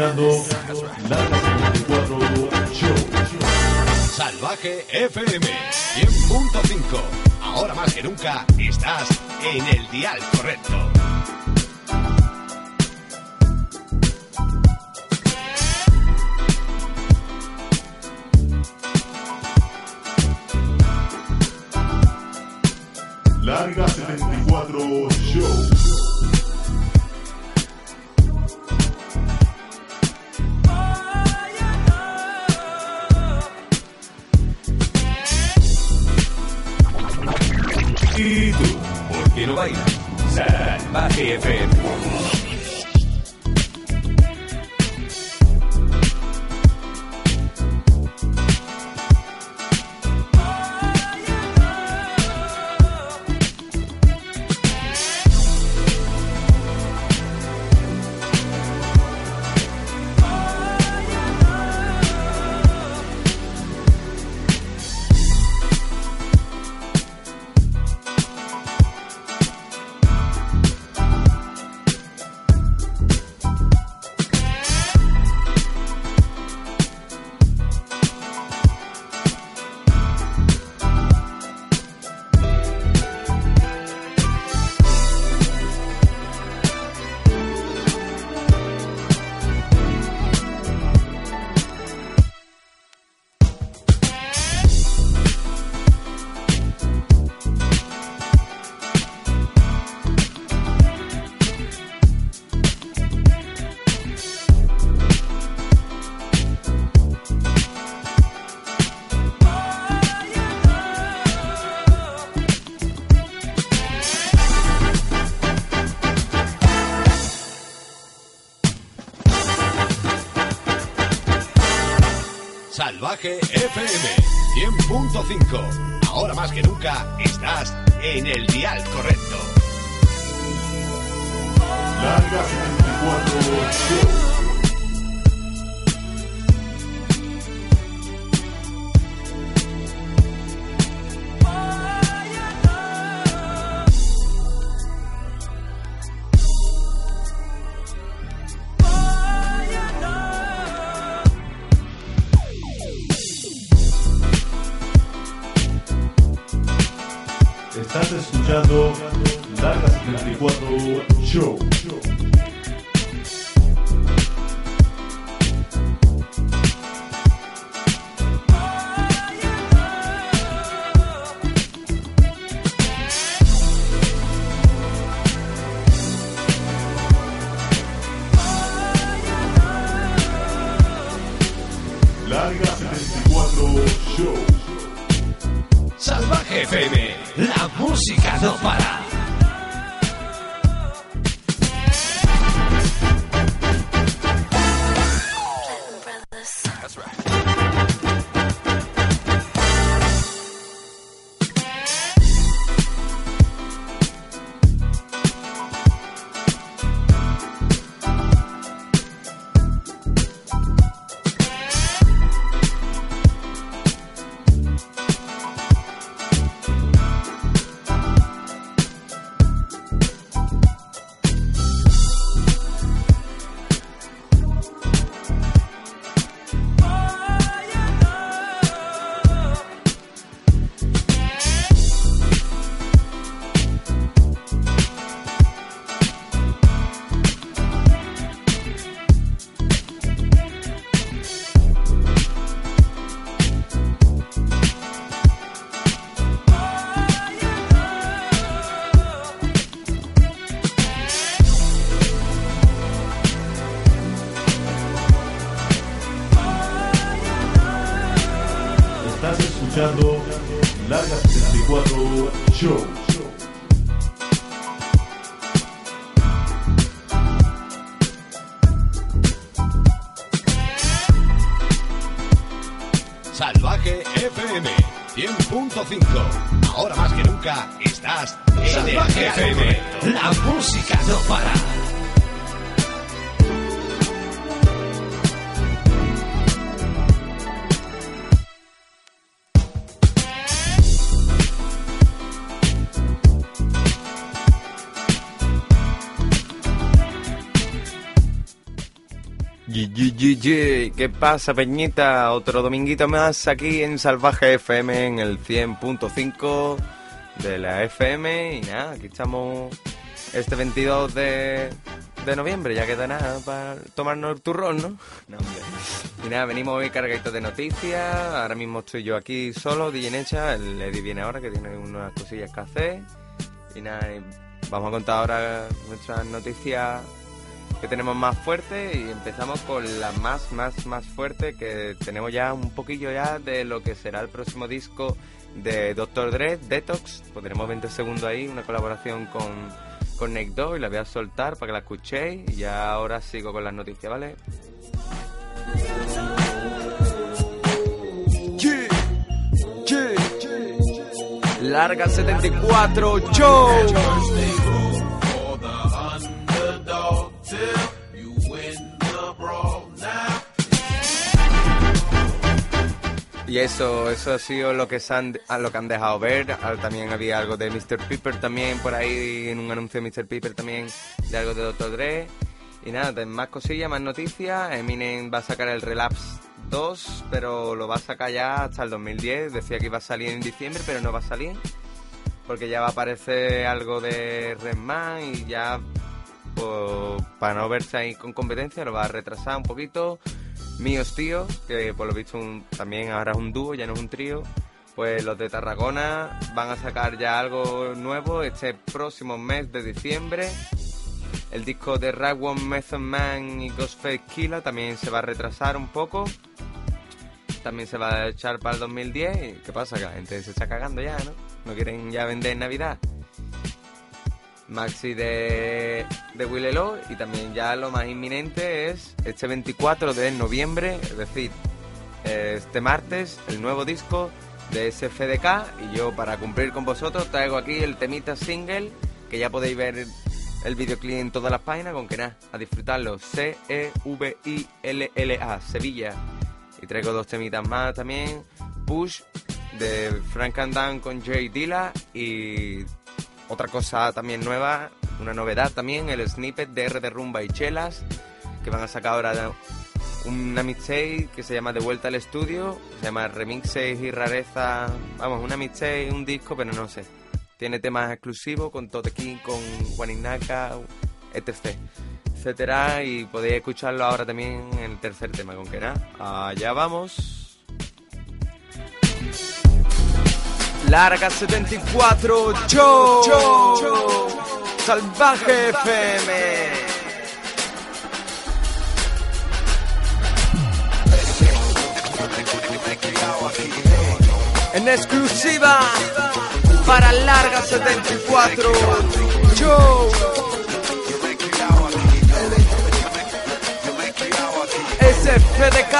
Escuchando Larga 74 Show. Salvaje FM 100.5. Ahora más que nunca estás en el dial correcto. Larga 74 Show. Said bailar. Salvaje FM. 100.5. Ahora más que nunca estás en el dial correcto. ¿Qué pasa, Peñita? Otro dominguito más aquí en Salvaje FM en el 100.5 de la FM. Y nada, aquí estamos este 22 de, de noviembre. Ya queda nada para tomarnos el turrón, ¿no? No, hombre. Y nada, venimos hoy cargaditos de noticias. Ahora mismo estoy yo aquí solo, DJ Necha. El Eddie viene ahora que tiene unas cosillas que hacer. Y nada, vamos a contar ahora nuestras noticias que tenemos más fuerte y empezamos con la más, más, más fuerte que tenemos ya un poquillo ya de lo que será el próximo disco de Dr. Dre, Detox. Pondremos 20 segundos ahí, una colaboración con, con Dogg y la voy a soltar para que la escuchéis y ya ahora sigo con las noticias, ¿vale? Larga 74 Show. Y eso, eso ha sido lo que, han, lo que han dejado ver. Ah, También había algo de Mr. Piper también por ahí, en un anuncio de Mr. Piper también, de algo de Dr. Dre. Y nada, más cosillas, más noticias. Eminem va a sacar el Relapse 2, pero lo va a sacar ya hasta el 2010. Decía que iba a salir en diciembre, pero no va a salir. Porque ya va a aparecer algo de Redman y ya, pues, para no verse ahí con competencia, lo va a retrasar un poquito míos tíos, que por lo visto también ahora es un dúo, ya no es un trío, pues los de Tarragona van a sacar ya algo nuevo este próximo mes de diciembre. El disco de Ragwon, Method Man y Ghostface Killa también se va a retrasar un poco. También se va a echar para el 2010. ¿Y ¿Qué pasa? Que la gente se está cagando ya, ¿no? No quieren ya vender en Navidad. Maxi de, de Willelo y también ya lo más inminente es este 24 de noviembre, es decir, este martes, el nuevo disco de SFDK y yo para cumplir con vosotros traigo aquí el temita single que ya podéis ver el videoclip en todas las páginas con que nada, a disfrutarlo, C-E-V-I-L-L-A, Sevilla. Y traigo dos temitas más también, Push de Frank and Dan con Jay Dilla y otra cosa también nueva, una novedad también, el snippet de R de Rumba y Chelas, que van a sacar ahora una mixtape que se llama De Vuelta al Estudio, se llama Remixes y Rareza, vamos, una mixtape, un disco, pero no sé. Tiene temas exclusivos con Tote King, con Juaninaka, etc. etcétera, y podéis escucharlo ahora también en el tercer tema, con que nada, allá vamos. Larga 74 Show, Salvaje FM. En exclusiva para Larga 74 Show. SFDK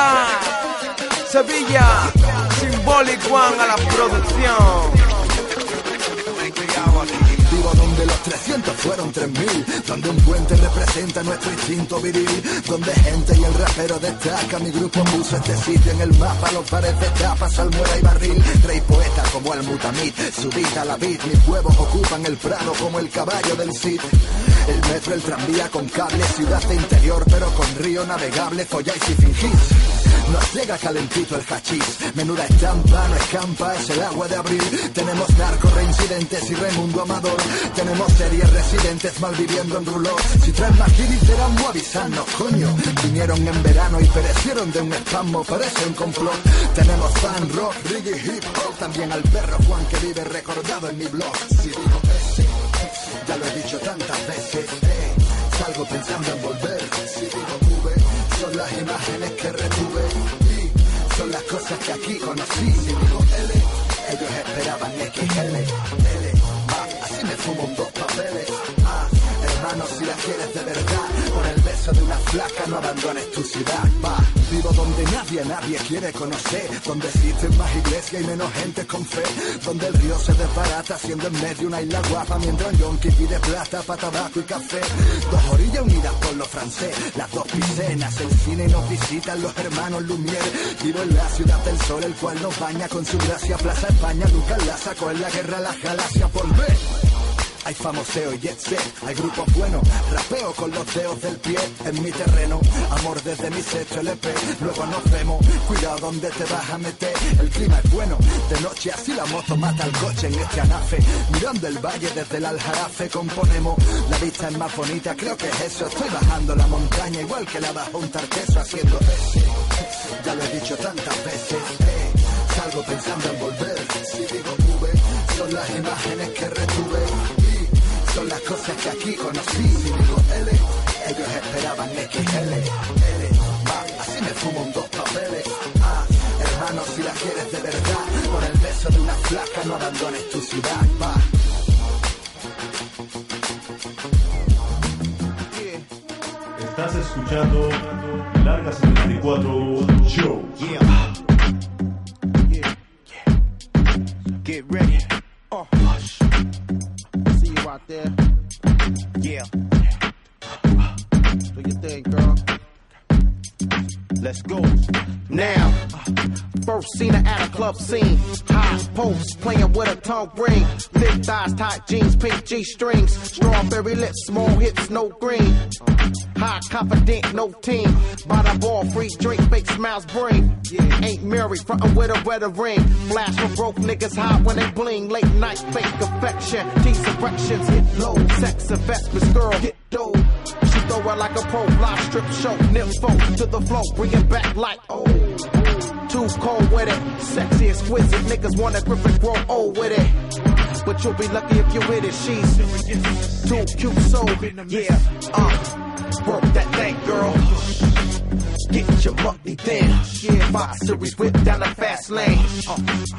Sevilla One a la producción Vivo donde los 300 fueron 3000, donde un puente representa nuestro instinto viril, donde gente y el rapero destaca. Mi grupo puso este sitio en el mapa, los bares de tapa, salmuera y barril. Rey poeta como el mutamid, subida a la vid, mis huevos ocupan el prado como el caballo del Cid. El metro, el tranvía con cable, ciudad de interior, pero con río navegable, folláis y fingís. Nos llega calentito el hachís, menuda estampa, no escampa, es el agua de abril. Tenemos narcos reincidentes y Raimundo Amador. Tenemos series residentes malviviendo en ruló. Si traen más serán avisarnos, coño. Vinieron en verano y perecieron de un espasmo, parece un complot. Tenemos fan rock, reggae, hip hop. También al perro Juan que vive recordado en mi blog. Si digo ese, ya lo he dicho tantas veces. eh, salgo pensando en volver. Cosas que aquí conocí. Si digo L, ellos esperaban XL. L, ah, así me fumo dos papeles. Ah, hermano, si la quieres de verdad, por el beso de una flaca no abandones tu ciudad. Va. Vivo donde nadie, nadie quiere conocer. Donde existen más iglesias y menos gente con fe. Donde el río se desbarata siendo en medio una isla guapa. Mientras yonki pide plata para tabaco y café. Dos orillas unidas por los francés. Las dos pisenas, el cine nos visitan los hermanos Lumière. Vivo en la ciudad del sol, el cual nos baña con su gracia. Plaza España, Lucas la sacó en la guerra las galaxias. Volver. Hay famoseo y hay grupos buenos, rapeo con los dedos del pie. En mi terreno, amor desde mis hechos LP, luego nos vemos, cuidado donde te vas a meter, el clima es bueno, de noche así la moto mata al coche en este anafe, mirando el valle desde el aljarafe componemos, la vista es más bonita, creo que es eso, estoy bajando la montaña igual que la bajo un tarqueso haciendo ese, ya lo he dicho tantas veces, eh, salgo pensando en volver, si digo son las imágenes que retuve son las cosas que aquí conocí. Si digo L, ellos esperaban XL. L, va, así me fumo un dos papeles. Ah, hermano, si la quieres de verdad, por el beso de una flaca no abandones tu ciudad. Va. Estás escuchando Larga 74 Show. Yeah. Yeah. Get ready. Uh. Out there. Yeah. Do your thing, girl. Let's go. Now, first seen her at a club scene. High post, playing with a tongue ring. Thick thighs, tight jeans, pink G strings. Strawberry lips, small hips, no green. High confident, no team. The ball, free drink, fake smiles bring. Yeah. Ain't married, frontin' with a wedding ring. Flash for broke niggas high when they bling. Late night, fake affection. These erections hit low. Sex investments, girl, get dough. She throw it like a pro, live strip show. Nympho to the flow, bring it back like oh. Too cold with it, sexy, exquisite. Niggas wanna grip and grow old with it. But you'll be lucky if you with it. She's too cute, so yeah. Uh, work that thing, girl. Get your then. Yeah, five series whip down the fast lane. Uh,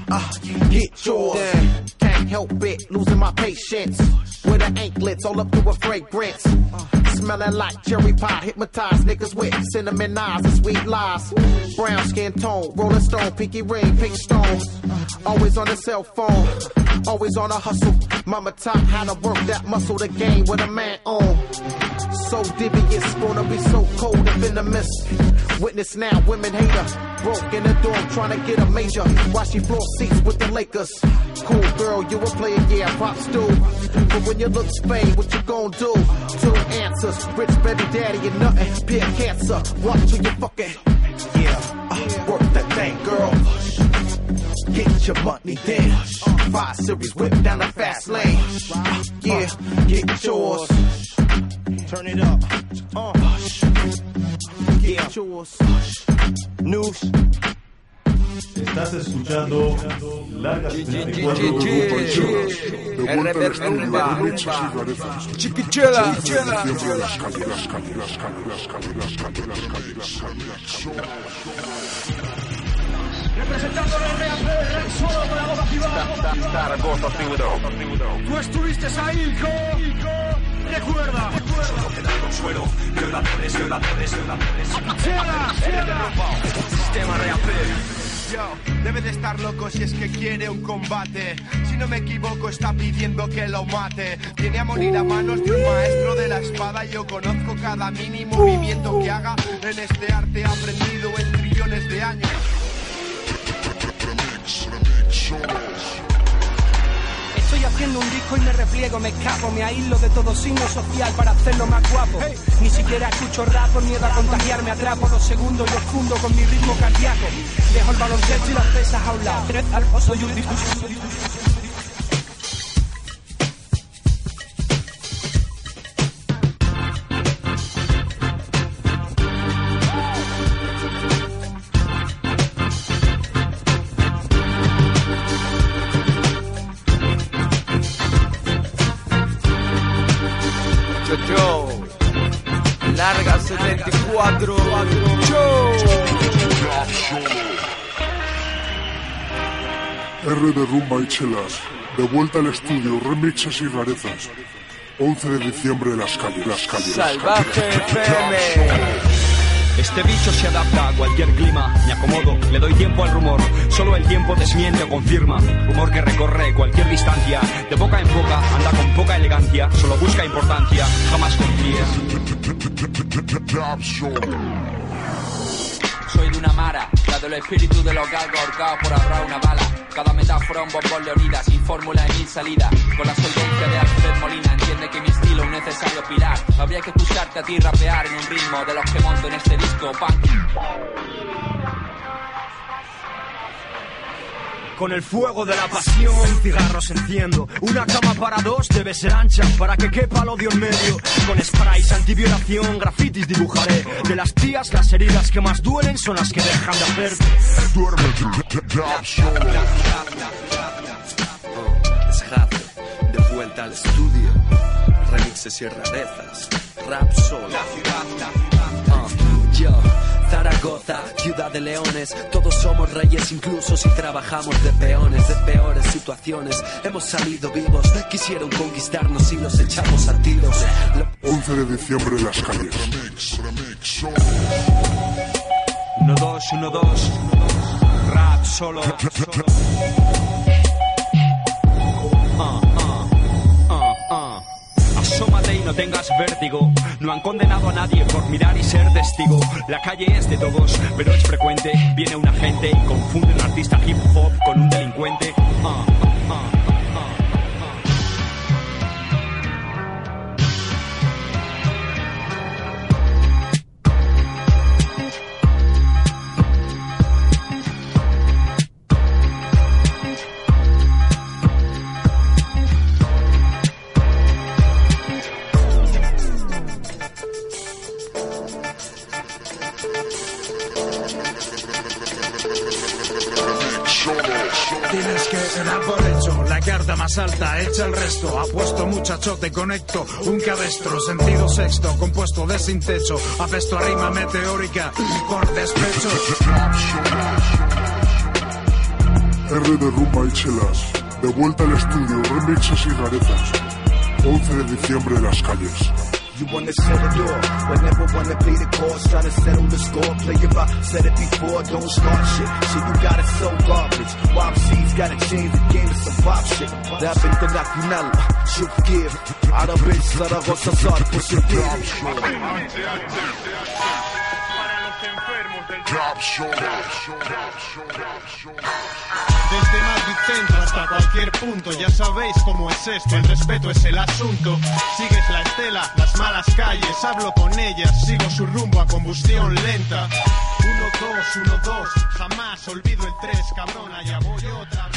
uh, get yours. Can't help it, losing my patience. With her anklets all up to a fragrance. Smelling like cherry pie, hypnotized niggas with cinnamon eyes and sweet lies. Brown skin tone, rolling stone, pinky ring, pink stones. Always on the cell phone, always on a hustle. Mama taught how to work that muscle, the game with a man on. So devious, gonna be so cold and venomous. Witness now, women hate her. Broke in the dorm, trying to get a major. While she floor seats with the Lakers. Cool girl, you a player, yeah, props do. But when you look Spain, what you gon' do? Two answers, rich baby daddy and nothing. Peer cancer, watch till you fucking. Yeah, uh, work that thing, girl. Get your money then. Five series whip down the fast lane. Uh, yeah, get yours. Turn it up. Uh. Get yours. News. Estás escuchando Larga 74 Show. RP Rumba. Chiquichela. Tú estuviste ahí, hijo. Recuerda. consuelo, violadores, violadores, violadores. Sistema Yo, debe de estar loco si es que quiere un combate. Si no me equivoco, está pidiendo que lo mate. Viene a morir a manos de un maestro de la espada. Yo conozco cada mínimo movimiento que haga en este arte aprendido en trillones de años. Haciendo un disco y me repliego, me escapo, me aíslo de todo signo social para hacerlo más guapo. Ni siquiera escucho rap por miedo a contagiarme, atrapo los segundos y os fundo con mi ritmo cardíaco. Dejo el baloncesto y las pesas a un lado. Soy un De Rumba y Chelas, de vuelta al estudio, remixes y rarezas. 11 de diciembre, las calles, las calles. Salvaje. FM. Este bicho se adapta a cualquier clima, me acomodo, le doy tiempo al rumor, solo el tiempo desmiente o confirma. Humor que recorre cualquier distancia, de boca en boca, anda con poca elegancia, solo busca importancia, jamás confíes. Soy de una mara, la del espíritu de los galgos ahorcados por ahorrar una bala. Cada metáfora un bombón leonida, sin fórmula y mil salidas. Con la solvencia de Alfred Molina, entiende que mi estilo es un necesario pilar. Habría que escucharte a ti rapear en un ritmo de los que monto en este disco, punk. Con el fuego de la pasión, cigarros enciendo. Una cama para dos debe ser ancha para que quepa el odio en medio. Con sprays antiviolación, grafitis dibujaré. De las tías, las heridas que más duelen son las que dejan de hacerte. Es Jace, de vuelta al estudio. Remixes y rarezas. Rap solo. Zaragoza, ciudad de leones. Todos somos reyes, incluso si trabajamos de peones, de peores situaciones. Hemos salido vivos, quisieron conquistarnos y los echamos a tiros. Lo- 11 de diciembre en las calles. 1, 2, 1, 2. Rap solo. Y no tengas vértigo. No han condenado a nadie por mirar y ser testigo. La calle es de todos, pero es frecuente. Viene una gente y confunde un artista hip hop con un delincuente. Ah, carta más alta, echa el resto. Apuesto muchachote, conecto un cabestro, sentido sexto, compuesto de sin techo. Apesto a rima meteórica por despecho. R de rumba y chelas. De vuelta al estudio, remixes y rarezas. 11 de diciembre en las calles. You wanna set a door, but never wanna pay the cost. Trying to settle the score, play it by, said it before, don't start shit. Shit, you got it so garbage. YMC's gotta change the game to some pop shit. Rap internacional, should give. Of bitch, Zaragoza, sort Desde Madrid Centro hasta cualquier punto, ya sabéis cómo es esto, el respeto es el asunto. Sigues la estela, las malas calles, hablo con ellas, sigo su rumbo a combustión lenta. Uno, dos, uno, dos, jamás olvido el tres, cabrón, allá voy otra vez.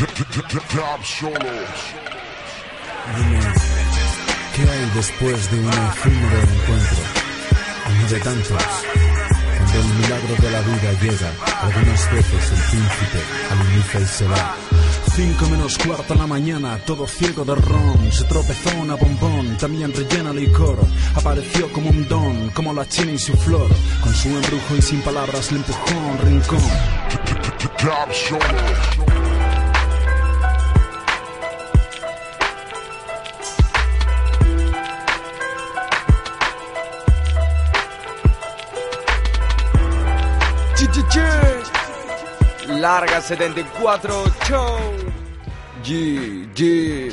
¿qué hay después de un efímero encuentro? Uno de tantos. El milagro de la vida llega, algunas veces el príncipe aluniza y se va. Cinco menos cuarto en la mañana, todo ciego de ron. Se tropezó una bombón, también rellena licor. Apareció como un don, como la china y su flor. Con su embrujo y sin palabras le empujó un rincón. Larga 74 Show. G, G.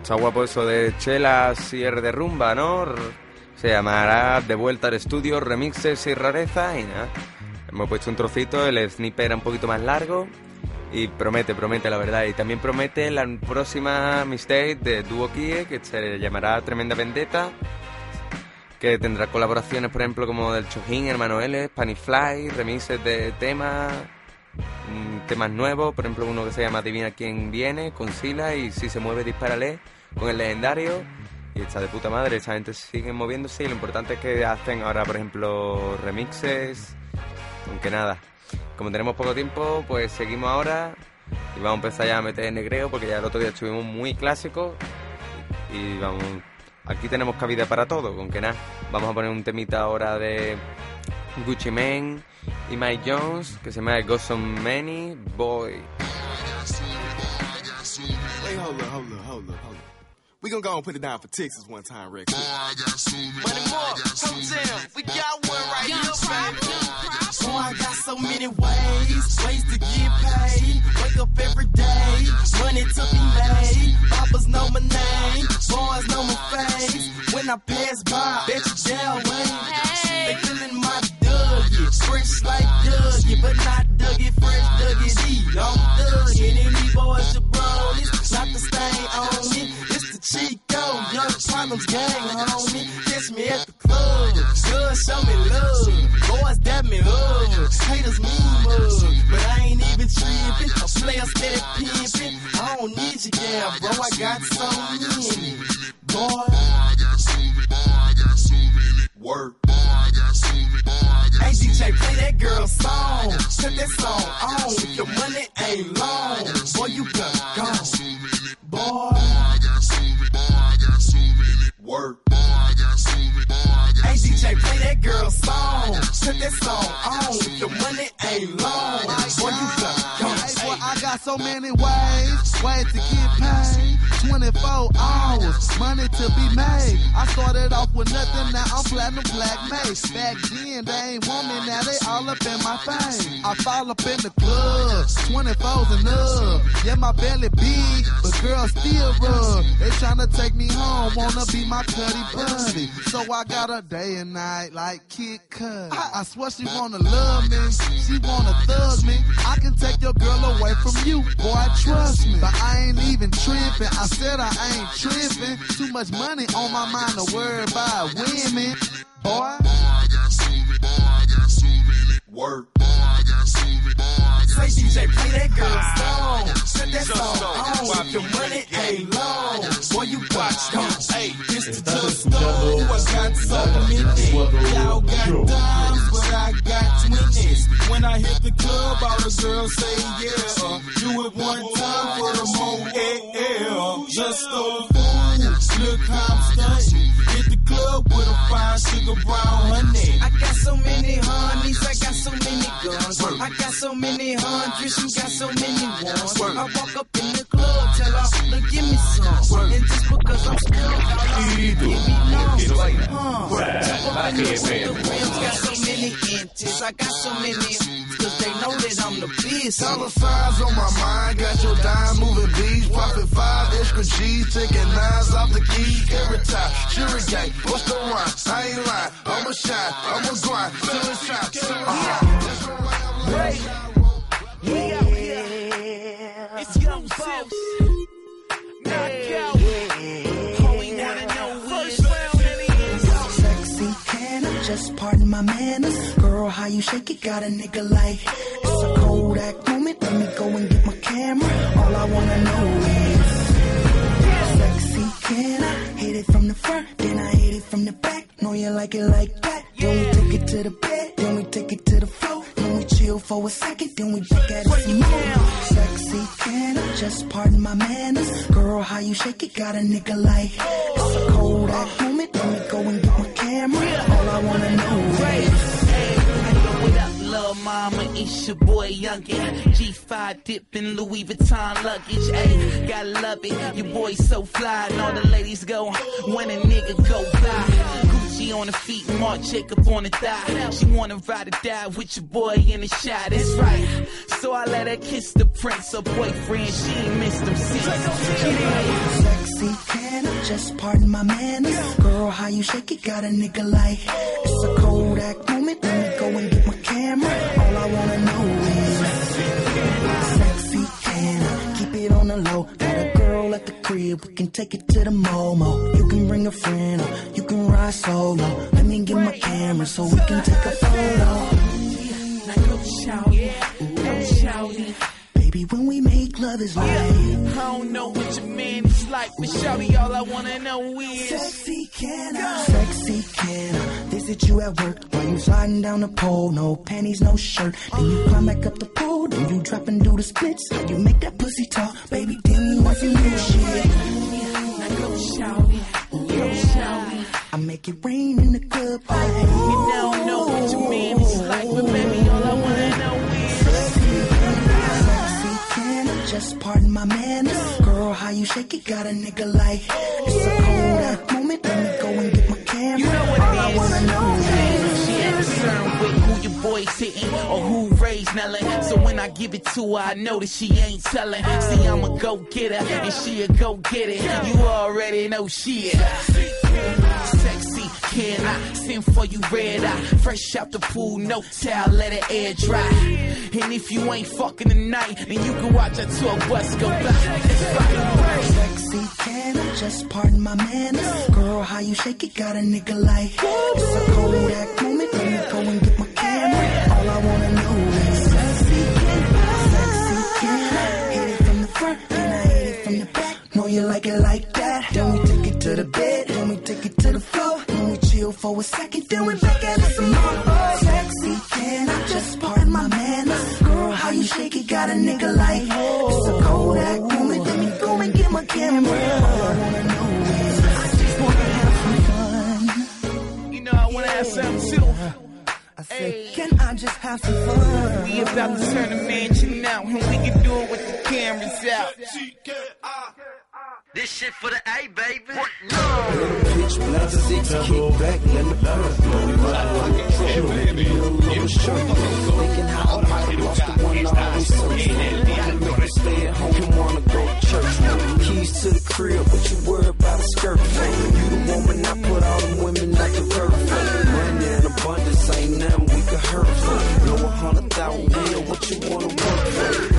Está guapo eso de chelas y R de rumba, ¿no? Se llamará De vuelta al estudio, remixes y rareza y nada. Hemos puesto un trocito, el sniper era un poquito más largo y promete, promete la verdad. Y también promete la próxima mixtape de Duo Kie que se llamará Tremenda Vendetta que tendrá colaboraciones, por ejemplo, como del Chojín, Hermano L, Fly, remixes de temas, mm, temas nuevos, por ejemplo, uno que se llama Divina Quien Viene, con Sila y Si se mueve, dispárale, con el legendario. Y está de puta madre, esa gente sigue moviéndose y lo importante es que hacen ahora, por ejemplo, remixes, aunque nada. Como tenemos poco tiempo, pues seguimos ahora y vamos a empezar ya a meter negreo porque ya el otro día estuvimos muy clásicos y vamos aquí tenemos cabida para todo con que nada vamos a poner un temita ahora de Gucci Mane y Mike Jones que se llama Ghost on Many Boy hold hold hold. We gonna go and put it down for Texas one time, Rick. Money more, come down. We got one right here, baby. Boy, oh, I got so many ways, ways to get paid. Wake up every day, money to be made. Papas know my name, boys know my face. When I pass by, bet you down wave. They feeling my Dougie, fresh like Dougie, but not Dougie, fresh Dougie D. I'm Dougie, and these boys jabronis, not the stain on me. See, Chico, young problems gang, homie. Catch me at the club, good, show me love. Boys dap me up, haters mean mug, but I ain't even tripping. A player steady pimping. I don't need you, yeah, bro. I got so many, boy. Work. Hey DJ, play that girl song. Set that song on. If your money ain't long, boy, you can go. Boy. Work. Boy, hey, DJ, play that girl song. Put that song on. The money ain't long so many ways, ways to get paid. 24 hours, money to be made. I started off with nothing, now I'm platinum black mace. Back then, they ain't want me, now they all up in my face. I fall up in the club, 24's and up. Yeah, my belly big, but girls still rub. They tryna take me home, wanna be my cutty buddy. So I got a day and night like Kid Cudi. I swear she wanna love me, she wanna thug me. I can take your girl away from you, boy, trust me. But I ain't even tripping, I said I ain't tripping. Too much money on my mind to worry about women, boy. Work. Say DJ, play that girl song. Set that song on. If your money ain't long, boy, you watch go. Hey, it's the just I got so many. Y'all got dimes, but I got twenties. When I hit the club, all the girls say yeah. Uh, do it one time for the mo Just so fool, look how I'm stunting. Club with a fine brown honey. I got so many honeys, I got so many guns. I got so many hundreds, you got so many ones. I walk up in the club, tell her, look, give me some. And just because I'm still out, give me none. Huh. Jump up in the rims, got so many inches. I got so many, cause they know that I'm the beast. Dollar signs on my mind, got your dime moving beats, profit five extra G's, taking nines off the key every time. Sure gang, what's the rhyme? I ain't lying, I'ma shine, I'ma grind till it's time. Uh-huh. Wait, we out here. It's young boss. Just pardon my manners? Girl, how you shake it? Got a nigga like it's a Kodak moment. Let me go and get my camera. All I wanna know is sexy, can I hit it from the front? Then I hit it from the back. Know you like it like that. Then we take it to the bed. Then we take it to the floor. Then we chill for a second. Then we back at it some more. Sexy, can I just pardon my manners? Girl, how you shake it? Got a nigga like it's a Kodak moment. Let me go and get my camera. All I wanna know is. What up, little mama? It's your boy Youngin. G5 dipping Louis Vuitton luggage. Ayy, gotta love it. Your boy so fly, and all the ladies go when a nigga go by. On the feet, Marc Jacob on the thigh. She wanna ride or die with your boy in the shot. That's right. So I let her kiss the prince, her boyfriend. She ain't missed him since. Sexy, can I just pardon my manners? Girl, how you shake it? Got a nigga like it's a Kodak moment. Let me go and get my camera. All I wanna know is sexy, can I keep it on the low? Crib, we can take it to the Momo. You can bring a friend, or you can ride solo. Let me get my camera so we can take a photo. Shouty, go shouty. Baby, when we make love is like I don't know what your man is like, but shouty, all I wanna know is Sexy can I? Sexy can I visit you at work while you sliding down the pole? No panties, no shirt. Then you climb back up the pole, then you drop and do the splits. How you make that pussy talk, baby? Tell me what's your new shit. Now go shouty, go. I make it rain in the club. You don't know what your man is like, but baby, just pardon my manners? Girl, how you shake it? got a nigga like. It's a cold moment. Let me go and get my camera. You know what All it I is. wanna know is. She ain't concerned with who your boy's hitting or who raised Nellin. So when I give it to her, I know that she ain't telling. See, I'm a go getter and she a go get it. You already know she is. Can I send for you red eye? Fresh out the pool, no towel, let it air dry. And if you ain't fucking tonight, then you can watch a tour bus go by. It's. Sexy, can I just pardon my manners? Girl, how you shake it, got a nigga like. It's a Kodak moment. Let me go and get my camera. All I wanna know is sexy, can I? Sexy, can I? Hit it from the front, and I hit it from the back. Know you like it for a second, then we back at it some more. Sexy, can I just pardon my manners? Girl, how you shake it, got a nigga like. It's a Kodak moment. Let me go and get my camera. All I wanna know is I just wanna have some fun. You know, I wanna have something too. I said, can I just have some fun? We about to turn the mansion out, and we can do it with the cameras out. This shit for the A, baby. No. Pitch black six kick back, let me Thinking how I lost the one I always search for. Make me stay at home and wanna go to church. Keys to the crib, but you worry about a skirt. You the woman I put all them women at the verb. Money in abundance ain't nothing we can hurt for. Blow a hundred thousand real, what you wanna work for?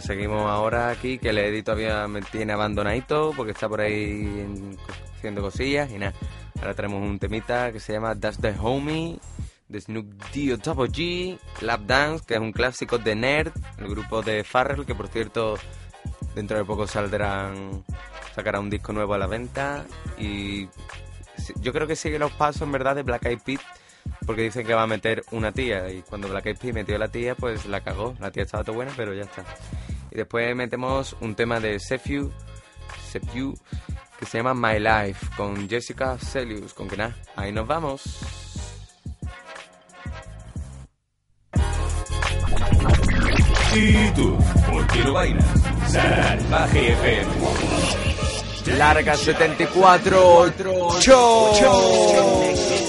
Seguimos ahora aquí, que el Eddy todavía me tiene abandonadito porque está por ahí en- haciendo cosillas y nada. Ahora tenemos un temita que se llama That's the Homie de Snoop Dio Double G, Lap Dance, que es un clásico de Nerd, el grupo de Farrell, que por cierto dentro de poco saldrán sacará un disco nuevo a la venta y yo creo que sigue los pasos en verdad de Black Eyed Peas porque dicen que va a meter una tía y cuando Black Eyed Peas metió la tía pues la cagó, la tía estaba todo buena pero ya está. Y después metemos un tema de Sefiu, Sefiu que se llama My Life con Jessica Celius, con que nada, ahí nos vamos. ¿Y tú? ¿Por qué no bailas? Salvaje FM. Larga 74 Show.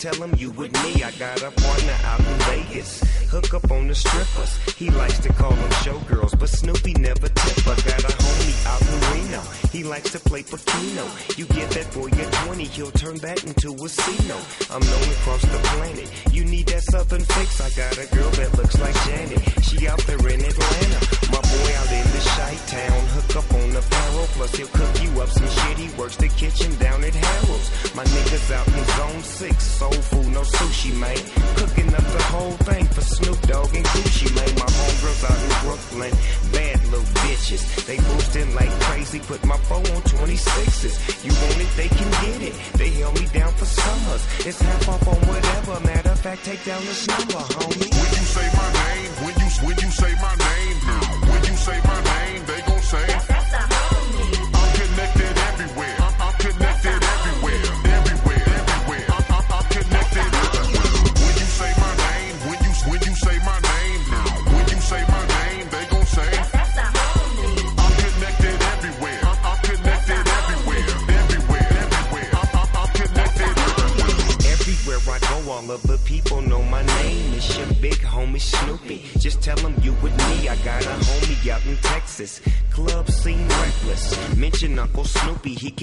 Tell them you with me. I got a partner out in Vegas. Hook up on the strippers. He likes to call them showgirls, but Snoopy never tip. I got a homie out in Reno. He likes to play Pacino. You get that boy at 20, he'll turn that into a C-no. I'm known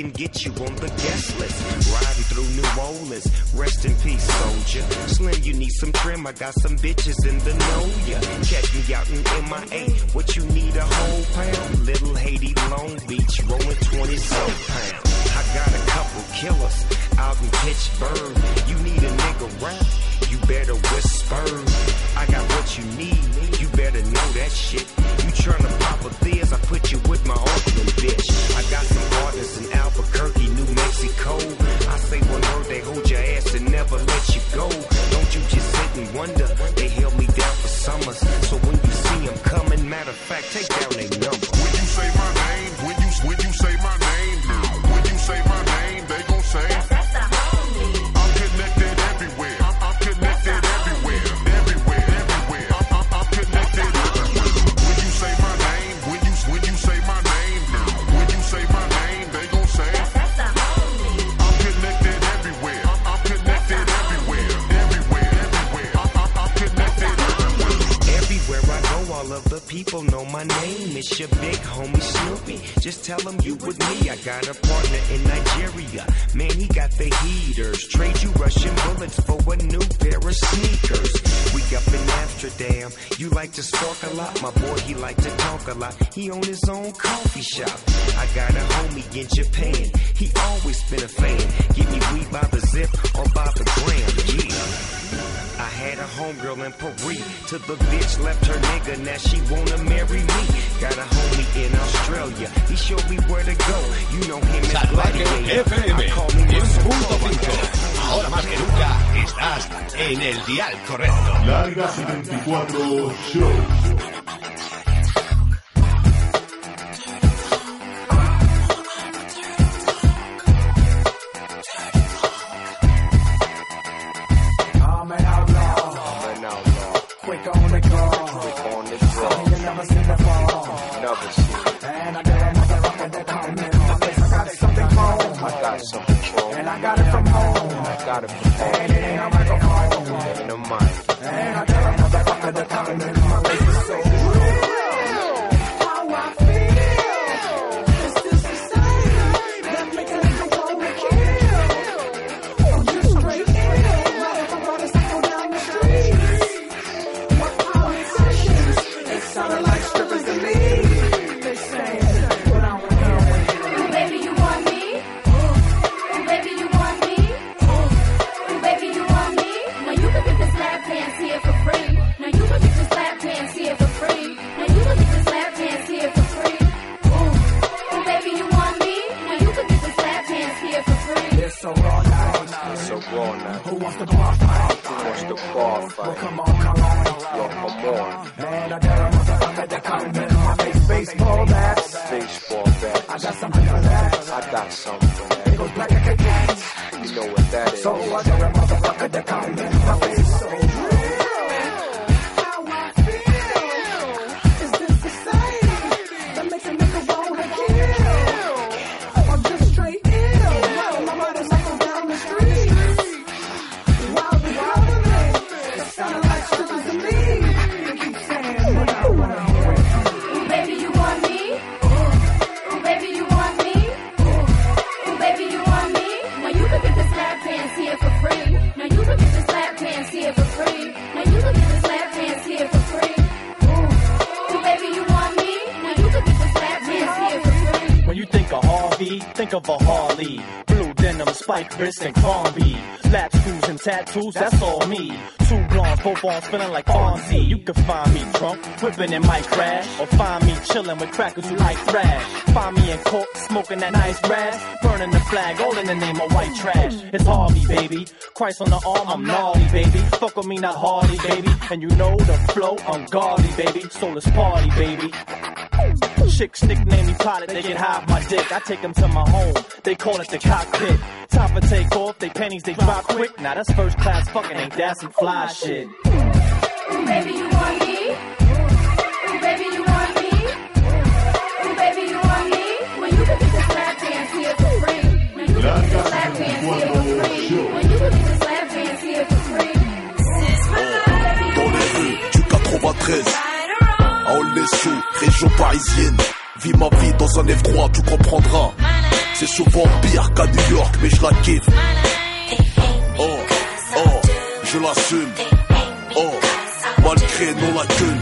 can get you on the guest list. Riding through New Orleans. Rest in peace, soldier. Slim, you need some trim. I got some bitches in the know ya. Catch me out in MIA. What you need a whole pound? Little Haiti, Long Beach, rolling 20 some pound. A couple killers out in Pittsburgh. You need a nigga rap, you better whisper. I got what you need, you better know that shit. You tryna pop a Theas, I put you with my Oakland bitch. I got some partners in Albuquerque, New Mexico. I say one word, they hold your ass and never let you go. Don't you just sit and wonder, they held me down for summers. So when you see them coming, matter of fact, take down their number. When you say my name, when you when you say my name, people know my name. It's your big homie Snoopy. Just tell them you with me. I got a partner in Nigeria. Man, he got the heaters. Trade you Russian bullets for a new pair of sneakers. We up in Amsterdam. You like to spark a lot. My boy, he like to talk a lot. He own his own coffee shop. I got a homie in Japan. He always been a fan. Give me weed by the zip or by the gram. Yeah. I had a homegirl in Paris till the bitch left her nigga. Now she wanna marry me. Got a homie in Australia. He showed me where to go. You know him as Salvaje Gladiator. FM I call him 10.5. Ahora más que nunca estás en el dial correcto. Larga 74 Show. Think of a Harley. Blue denim, spike wrist, and Crombie. Lap screws and tattoos, that's all me. Two blondes, both arms feeling like Fonzie. You can find me drunk, whipping in my crash. Or find me chilling with crackers who like thrash. Find me in court, smoking that nice grass. Burning the flag, all in the name of white trash. It's Harvey, baby. Christ on the arm, I'm gnarly, baby. Fuck with me, not Hardy, baby. And you know the flow, ungodly, baby. So let's party, baby. Chicks nickname me pilot, they get high off my dick. I take them to my home, they call it the cockpit. Time for take off, they panties they drop quick. Now that's first class fucking, ain't that some fly shit? Ooh, baby, you want me? Ooh, baby, you want me? Ooh, baby, you want me? When you can get this lap dance here for free. Now you can get this lap dance here for free. When you can get this lap dance here for free. Dans les rues du 93, région parisienne. Vis ma vie dans un F3, tu comprendras. C'est souvent pire qu'à New York, mais je la kiffe. Oh, oh, je l'assume. Oh, malgré non la gueule.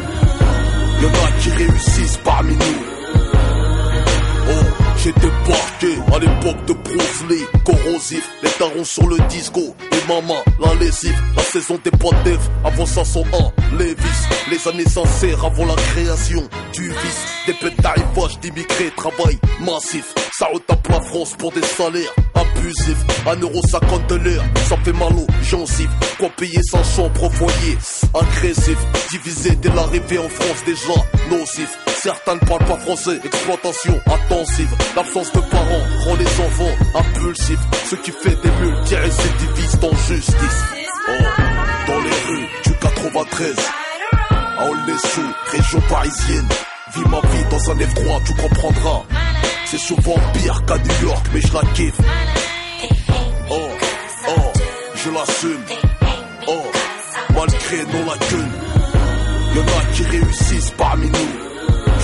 Y'en a qui réussissent parmi nous. Oh, j'ai débarqué à l'époque de Bruce corrosif, les tarons sur le disco, et maman, la lessive, la saison des potes avant 501, Levis, les années sincères avant la création du vice, des bêtes d'arrivage d'immigrés, travail massif, ça retape la France pour des salaires abusifs, 1,50€ de l'heure, ça fait mal aux gencives, quoi payer sans chambre au foyer, agressif, divisé dès l'arrivée en France déjà, nocif, Certains ne parlent pas français, exploitation intensive. L'absence de parents rend les enfants impulsifs. Ce qui fait des multirécidivistes en justice. Oh, dans les rues du 93, à Aulnay-sous, région parisienne. Vis ma vie dans un F3, tu comprendras. C'est souvent pire qu'à New York, mais je la kiffe. Oh, oh, je l'assume. Oh, malgré non la gueule. Y'en a qui réussissent parmi nous.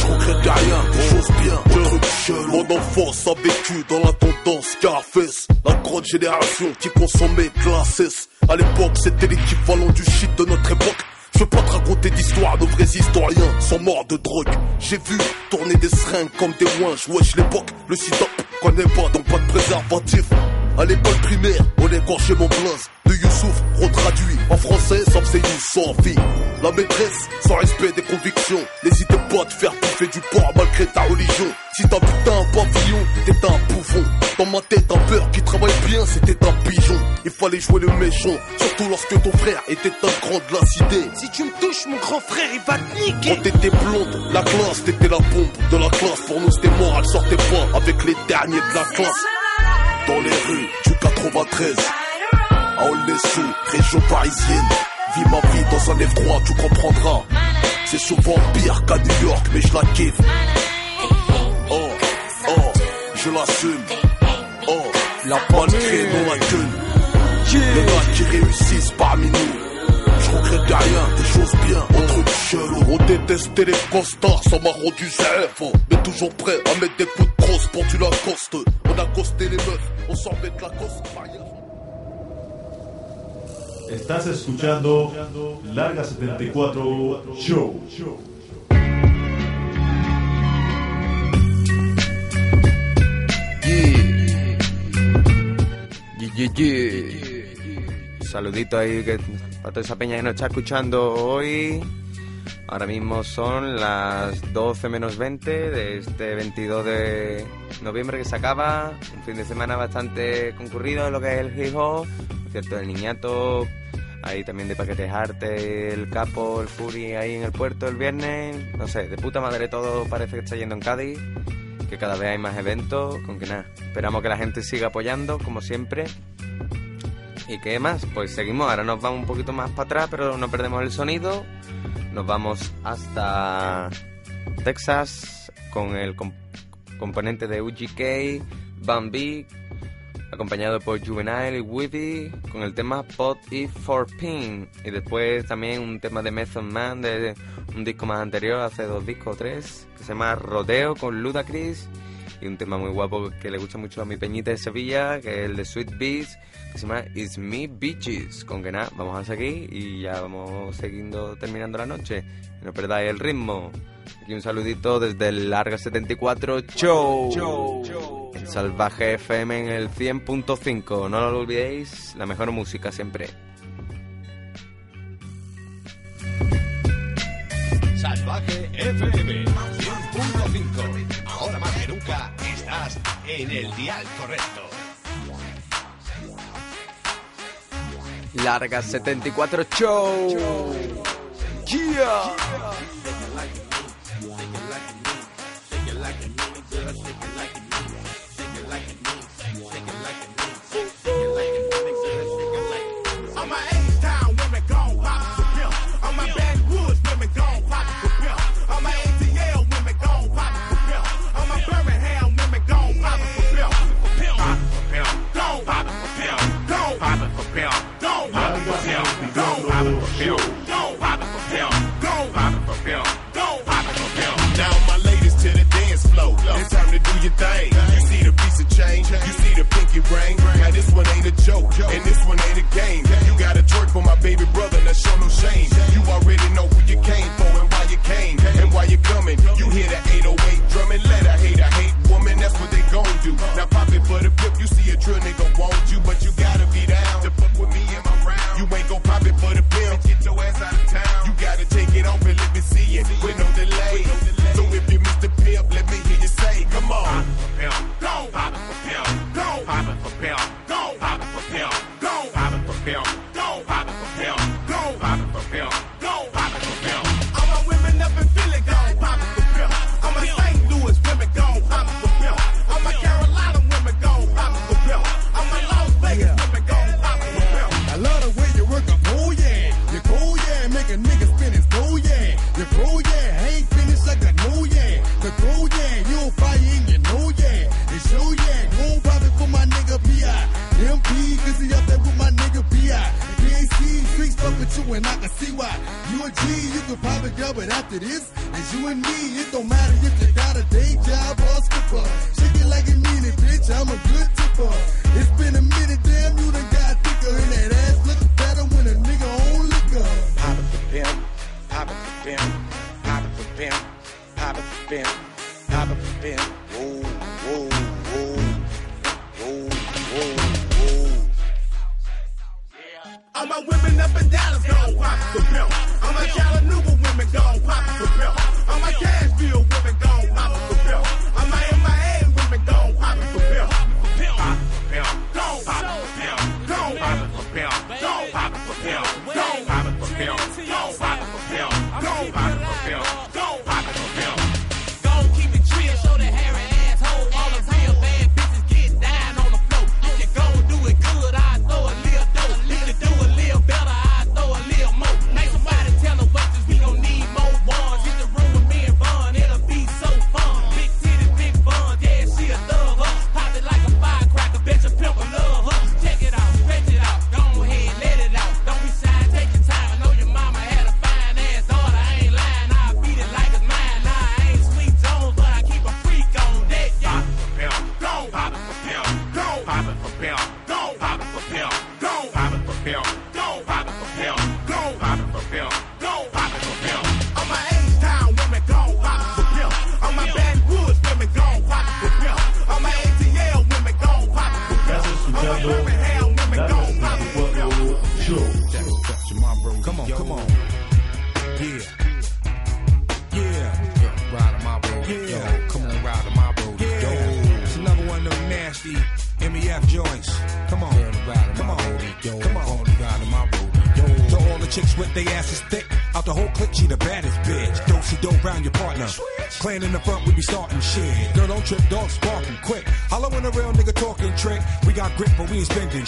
Je regrette rien, des choses bien, des trucs chelous. Mon enfance a vécu dans la tendance Scarface. La grande génération qui consommait classes. À l'époque, c'était l'équivalent du shit de notre époque. Je veux pas te raconter d'histoire, nos vrais historiens sont morts de drogue. J'ai vu tourner des seringues comme des ouinges. Wesh, l'époque, le sida, connaît pas, donc pas de préservatif. À l'école primaire, on égorgeait mon blaze de Youssouf, retraduit en français, ça faisait Youssoufi. La maîtresse, sans respect des convictions, n'hésitait pas à te faire bouffer du porc malgré ta religion. Si t'as putain un pavillon, t'es un bouffon. Dans ma tête, un peur qui travaille bien, c'était un pigeon. Il fallait jouer le méchant, surtout lorsque ton frère était un grand de la cité. Si tu me touches, mon grand frère, il va te niquer. Quand t'étais blonde, la classe, t'étais la bombe de la classe. Pour nous, c'était mort, elle sortait pas avec les derniers de la classe. Dans les rues du 93, à Aulnay-sous, région parisienne. Vis ma vie dans un F3, tu comprendras. C'est souvent pire qu'à New York, mais je la kiffe. Oh, oh, je l'assume. Oh, la malgré non la gueule. Y'en a qui réussissent parmi nous. Je regrette rien, des choses bien, on truc chelou. On détestait les costards, ça m'a rendu zèbre. Mais toujours prêt à mettre des coups de crosse pour tu la coste. On a costé les meufs, on s'en met de la coste. Estás escuchando Larga 74 Show. Yeah, yeah, yeah. Saludito ahí que, Para toda esa peña que nos está escuchando hoy, ahora mismo son las 12 menos 20 de este 22 de noviembre que se acaba. Un fin de semana bastante concurrido en lo que es el hip hop, cierto, el niñato. Ahí también de paquetes arte, el capo, el Fury ahí en el puerto el viernes. No sé, de puta madre todo parece que está yendo en Cádiz que cada vez hay más eventos, con que nada, esperamos que la gente siga apoyando, como siempre, ¿Y qué más? Pues seguimos, ahora nos vamos un poquito más para atrás, pero no perdemos el sonido. Nos vamos hasta Texas con el componente de UGK, Bambi, acompañado por Juvenile y Weeby con el tema Pot y e For Pin. Y después también un tema de Method Man de un disco más anterior, hace dos discos o tres, que se llama Rodeo con Ludacris. Y un tema muy guapo que le gusta mucho a mi peñita de Sevilla, que es el de Sweet Beats que se llama It's Me Bitches, con que nada, vamos a seguir y ya vamos siguiendo terminando la noche. No perdáis el ritmo. Aquí un saludito desde el Larga 74 Show. Show, show el Salvaje FM en el 100.5. No lo olvidéis, la mejor música siempre. Salvaje FM 100.5. Ahora más que nunca estás en el dial correcto. Larga 74 Show. Yeah. up in Dallas, go watch the bill. I'm a Chattanooga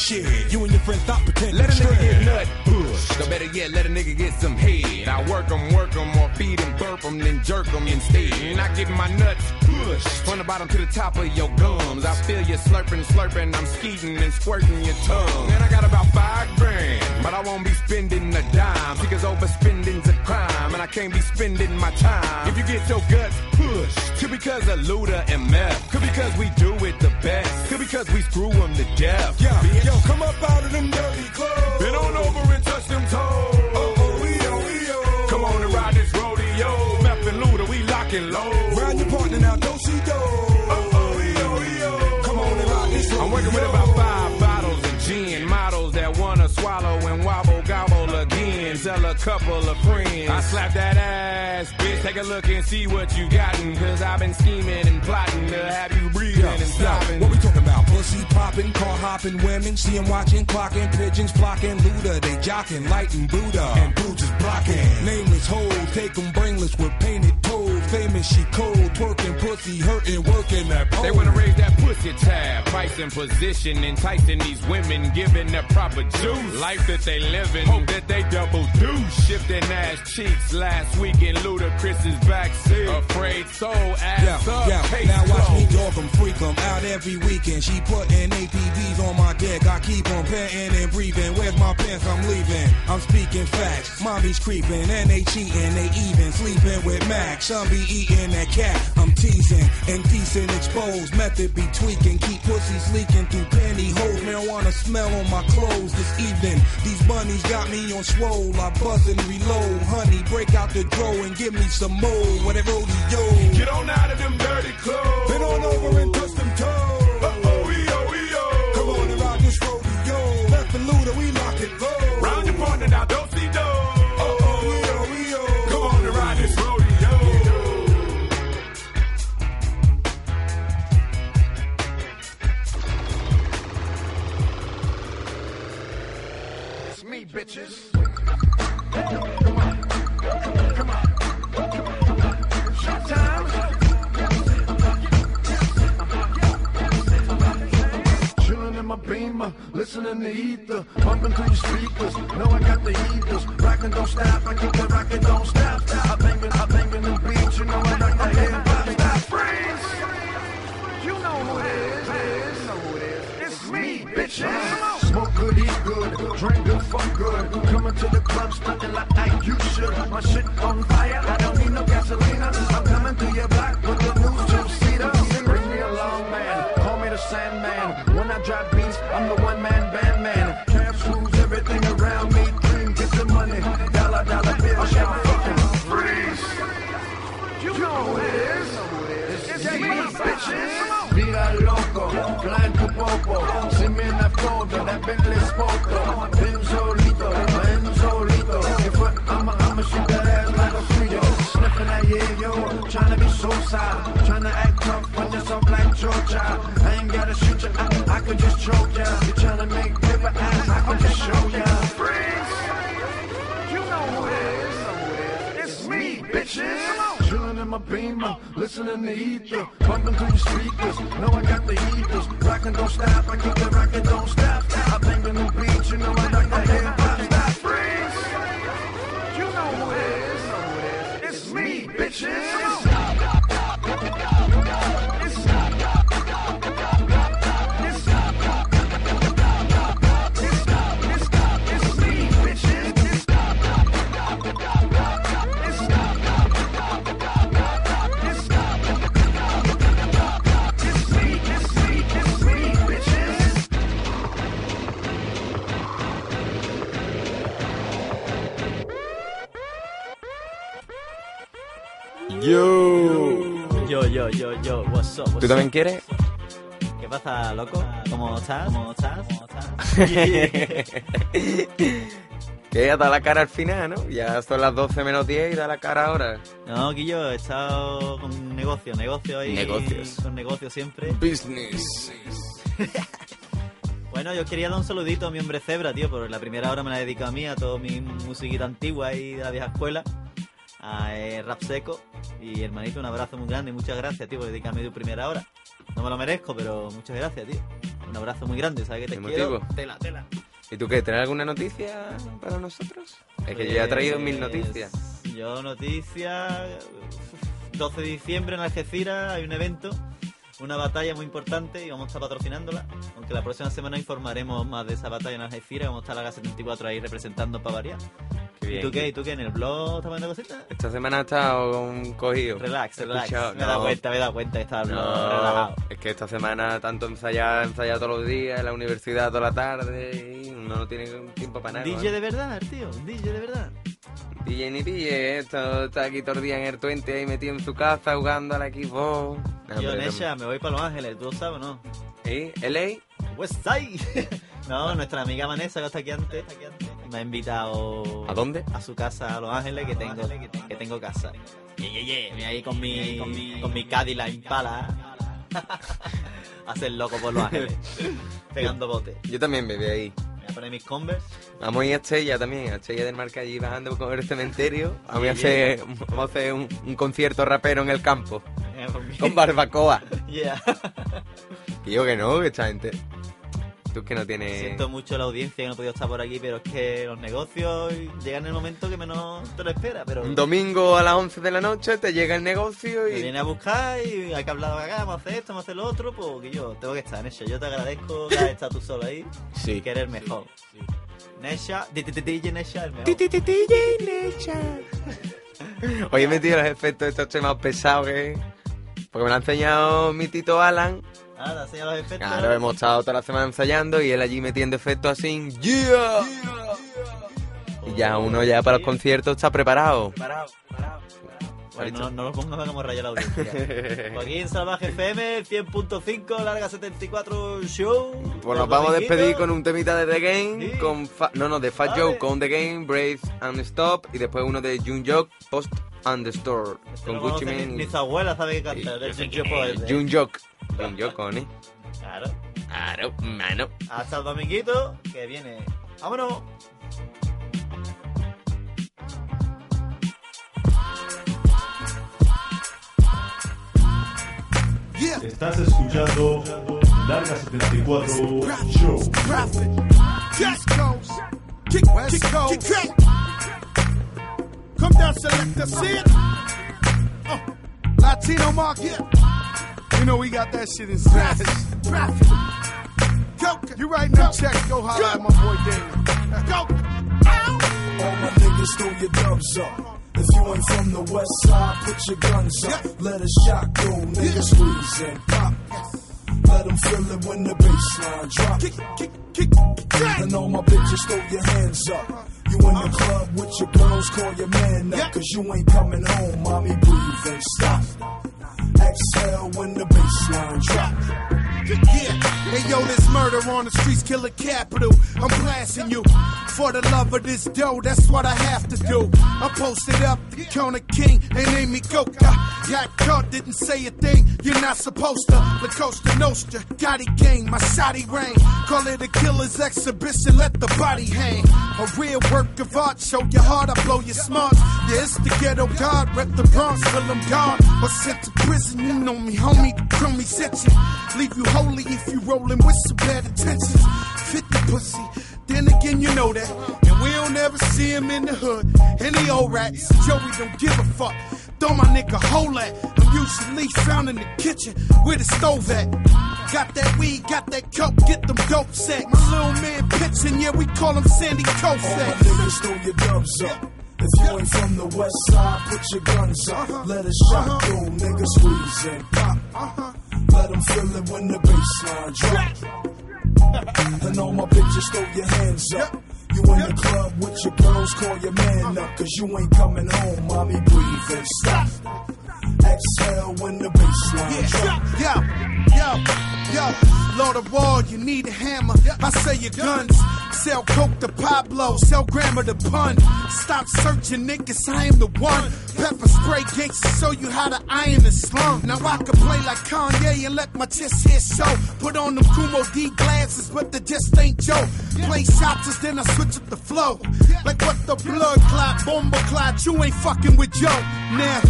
shit. You instead. And I get my nuts pushed from the bottom to the top of your gums. I feel you slurping, slurping. I'm skeeting and squirting your tongue. And I got about five grand, but I won't be spending a dime. Because overspending's a crime, and I can't be spending my time. If you get your guts pushed, could be because of Luda and meth. Could because we do it the best. Could because we screw screw 'em to death. Yeah, yo, come up out of them dirty clothes. Been on over and touch them toes. Locking low. Round your partner now, don't see. Come on and this I'm working with about five bottles of gin. Models that wanna swallow and wobble gobble again. Tell a couple of friends. I slap that ass, bitch. Take a look and see what you gotten. Cause I've been scheming and plotting to have you breathing and stopping. What we talking about? Pussy popping, car hopping, women. See 'em watching, clocking, pigeons flocking, Luda. They jocking, lighting Buddha. And boo just blocking. Nameless hoes, take 'em brainless with painted toes. Famous, she cold, twerking, pussy hurting, working that pole. They wanna raise that pussy tab, price and position, enticing these women, giving their proper juice. Life that they living, hope that they double do. Shifting ass cheeks last week in Ludacris's backseat. Afraid soul, ass Yeah, up, yeah. Now watch me dog 'em, freak 'em out every weekend. She putting APBs on my dick. I keep on panting and breathing. Where's my pants? I'm leaving. I'm speaking facts. Mommy's creeping and they cheating. They even sleeping with Max. Some be eating that cat. I'm teasing. and decent exposed. Method be tweaking. Keep pussies leaking through pantyhose. Marijuana smell on my clothes this evening. These bunnies got me on swole. I buzz and reload. Honey, break out the dro and give me some more. Whatever rodeo. Get on out of them dirty clothes. Been on over ¿Tú también quieres? ¿Qué pasa, loco? ¿Cómo estás? ¿Cómo estás? ¿Cómo estás? Que ya da la cara al final, ¿no? Ya son las 12 menos 10 y da la cara ahora. No, Guillo, he estado con negocio, negocio ahí. Negocios. Con negocio siempre. Business. Bueno, yo quería dar un saludito a mi hombre Zebra, tío, porque la primera hora me la dedico a mí, a toda mi musiquita antigua ahí de la vieja escuela, a eh, Rap Seco. Y hermanito, un abrazo muy grande y muchas gracias, tío, por dedicarme tu primera hora. No me lo merezco, pero muchas gracias, tío. Un abrazo muy grande, ¿sabes que te ¿Qué quiero? motivo? Tela, tela. ¿Y tú qué? ¿Tienes alguna noticia para nosotros? Es que yo ya he traído mil noticias. Pues, Yo noticias... 12 de diciembre en Algeciras hay un evento, una batalla muy importante y vamos a estar patrocinándola. Aunque la próxima semana informaremos más de esa batalla en Algeciras. Vamos a estar la G74 ahí representando para variar. Qué bien. ¿Y tú qué? ¿Y tú qué? ¿En el blog estás viendo cositas? Esta semana he estado un cogido. Relax, relax. escuchado- me he dado no, cuenta, me he dado cuenta que estaba No, relajado. es que esta semana tanto ensayar, ensayar todos los días, en la universidad toda la tarde, y uno no tiene tiempo para nada. DJ de verdad, tío, DJ de verdad. DJ ni DJ, esto está aquí todo el día en el 20 ahí metido en su casa jugando a la Xbox. No, Yo, Nesha, me voy para Los Ángeles, ¿tú lo sabes o no? ¿Y? ¿LA? Westside. no, nuestra amiga Vanessa, que está aquí antes, me ha invitado... ¿A dónde? A su casa, a Los Ángeles, que tengo, que tengo casa. Yeah, yeah, yeah. Me ahí con mi, con mi, Cadillac Impala. Hacer loco por Los Ángeles. Pegando botes. Yo también bebé ahí. Voy a poner mis Converse. Vamos a ir a Estella también, a Estella del Marca allí bajando con el cementerio. Vamos a hacer, vamos a hacer un, un concierto rapero en el campo. Con barbacoa. Yeah. Yo que no, que esta gente. Que no tienes. Siento mucho la audiencia que no he podido estar por aquí, pero es que los negocios llegan en el momento que menos te lo espera. Pero Un domingo a las 11 de la noche te llega el negocio me y. viene a buscar y hay que hablar acá, vamos a hacer esto, vamos a hacer lo otro, pues que yo tengo que estar en eso. Yo te agradezco que hayas estado tú solo ahí Sí. y que eres mejor. Nesha, DJ Nesha, el mejor. Hoy he metido los efectos de estos temas pesados que. Porque me lo ha enseñado mi tito Alan. Ah, los efectos. Claro, hemos estado toda la semana ensayando y él allí metiendo efectos así. ¡Yeah! Y ya uno ya para los conciertos está preparado. Parado, parado, Bueno, no, no lo pongas como raya la audiencia. Pues aquí en Salvaje FM, 100.5, larga 74 show. Pues nos vamos a despedir con un temita de The Game, con Fa- no, no, de Fat Joe con The Game, Brave and Stop, y después uno de June Jock, Post and the Store, con No Gucci Mane. ni su abuela sabe que canta. de Boy. June Jock. June Jock, cojones. Claro. Claro, mano. Hasta el dominguito, que viene. ¡Vámonos! Estás escuchando Larga 74 Show. Profit. East Coast. Kick, West Coast. Kick, kick. Come down, selector. See it? Uh, Latino market. You know we got that shit in Spanish. Profit. Go. You writing them checks, go holler at my boy David. Go. All my niggas throw your dubs up. If you ain't from the west side, put your guns up. Let a shot go, nigga squeeze and pop. Let them feel it when the baseline drop. Kick, kick, kick, kick. And all my bitches throw your hands up. You in the club with your girls, call your man up. Cause you ain't coming home, mommy, breathe and stop. Exhale when the baseline drop. Yeah, hey yo, this murder on the streets, killer capital. I'm blasting you for the love of this dough. That's what I have to do. I'm posted up, the king, they name me Coca. Got caught, didn't say a thing. You're not supposed to. La Costa Nostra, Gotti gang, my shoddy rain. Call it a killer's exhibition, let the body hang. A real work of art, show your heart, I blow your smarts. Yeah, it's the ghetto god, rep the Bronx till I'm gone. Or sent to prison, you know me, homie, crummy set you. Leave you holy if you rolling with some bad intentions. 50 pussy. Then again, you know that. And we don't ever see him in the hood. Any old rats, Joey don't give a fuck. Throw my nigga hole at. I'm usually found in the kitchen where the stove at. Got that weed, got that coke, get them dope sacks. My little man pitching, yeah, we call him Sandy All my Koufax. niggas throw your dubs up. If you ain't from the west side, put your guns up. Uh-huh. Let a shot uh-huh. go, nigga squeeze and pop. Uh-huh. Let them feel it when the baseline drop. And all my bitches throw your hands up. You in the club with your girls, call your man up. Cause you ain't coming home, mommy, breathe and stop. Exhale when the baseline drop. Yo, yo, yo, Lord of War, you need a hammer. I say your guns. Sell coke to Pablo, sell grammar to pun. Stop searching, niggas, I am the one. Pepper spray gangsta show you how to iron the slum. Now I can play like Kanye and let my chest hit show. Put on them Kumo D glasses, but they just ain't Joe. Play shots, then I switch up the flow. Like what the blood clot, bomber clot, you ain't fucking with Joe. Now,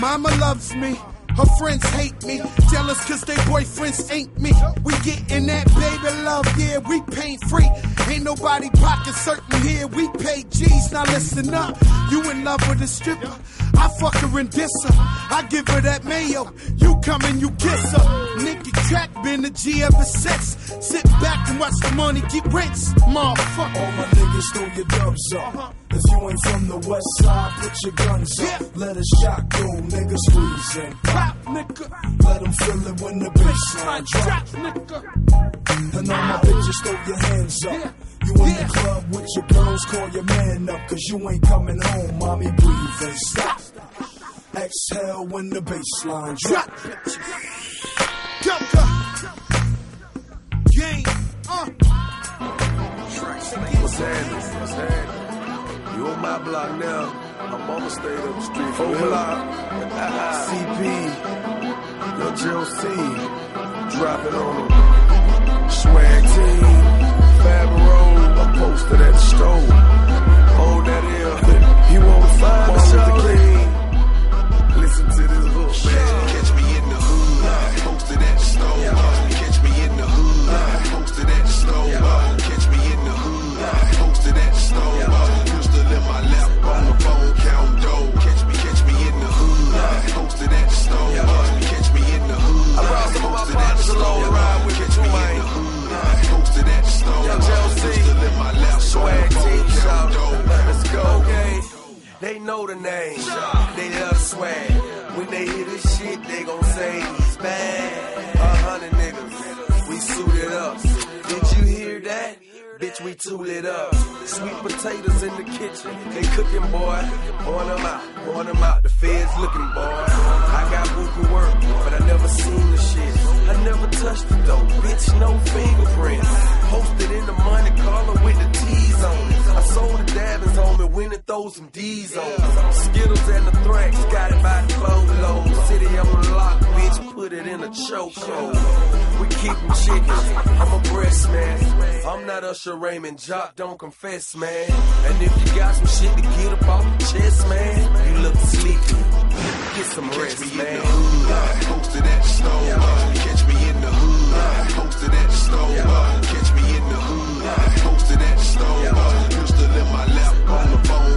mama loves me. Her friends hate me, jealous cause they boyfriends ain't me. We gettin' that baby love, yeah, we pain free. Ain't nobody pocket certain here, we pay G's. Now listen up, you in love with a stripper. I fuck her and diss her. I give her that mayo. You come and you kiss her. Nicky Crack been a G ever since. Sit back and watch the money get rich, motherfucker. All my niggas throw your dubs up. If you ain't from the west side, put your guns up. Let a shot go, nigga squeeze and pop, nigga. Let them feel it when the baseline drop, nigga. And all my bitches throw your hands up. You in the club with your girls, call your man up, cause you ain't coming home, mommy, breathe and stop. Exhale when the baseline drop. Gunka. Game. Uh. What's happening? What's happening? You on my block now. I'm on the state up the street for block. CP, Young Jill C, dropping on them. Swag team, Fab Road, I'm posted at the store. Hold that L, you wanna find the show? Listen to this hook, man. My partners ride with catch me in the hood, posted at the store. Pistol in my lap, swag team. Let's go. Okay. They know the name. They love swag. When they hear this shit, they gon' say We tool it up. Sweet potatoes in the kitchen. They cooking, boy. Born them out, born them out. The feds looking, boy. I got buku work, but I never seen the shit. I never touched it though, bitch, no fingerprints. Posted in the money collar with the T's on it. I sold the dabbins on me, went and throw some D's on it. Skittles and the Thrax, got it by the boatload. City on lock, bitch, put it in a chokehold. We keep them chickens, I'm a breast man. I'm not Usher Raymond, Jock, don't confess, man. And if you got some shit to get up off your chest, man, you look sleepy. Get some rest, man. Posted at the store. Catch me in the hood. Posted at the store. At the. Pistol in my lap. On the phone,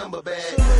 number bag.